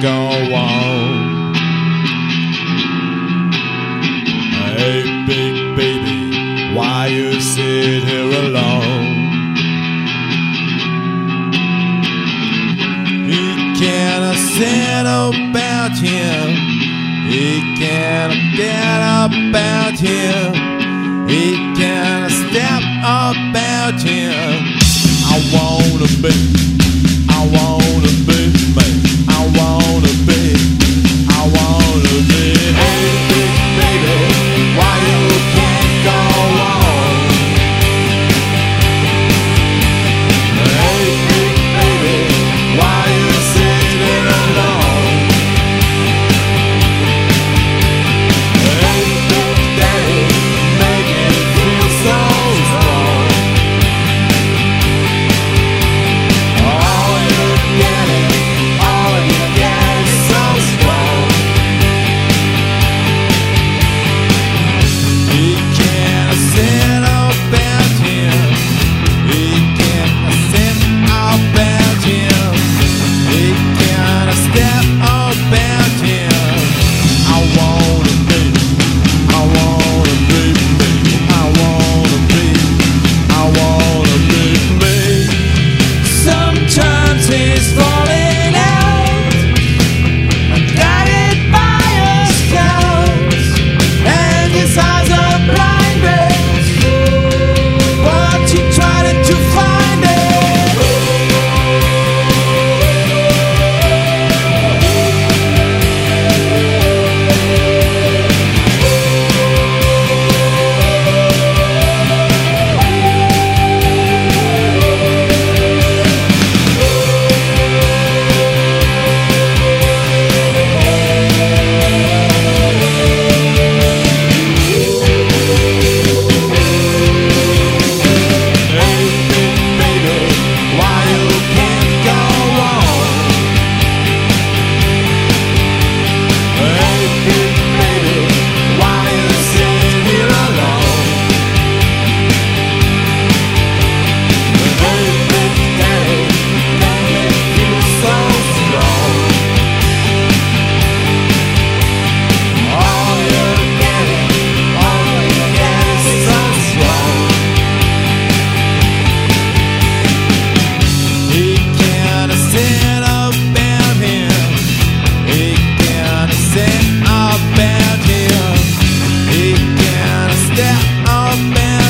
go on. Hey, big baby, why you sit here alone? He can't say about him. He cannot get about him. He can't step about him. I want. man.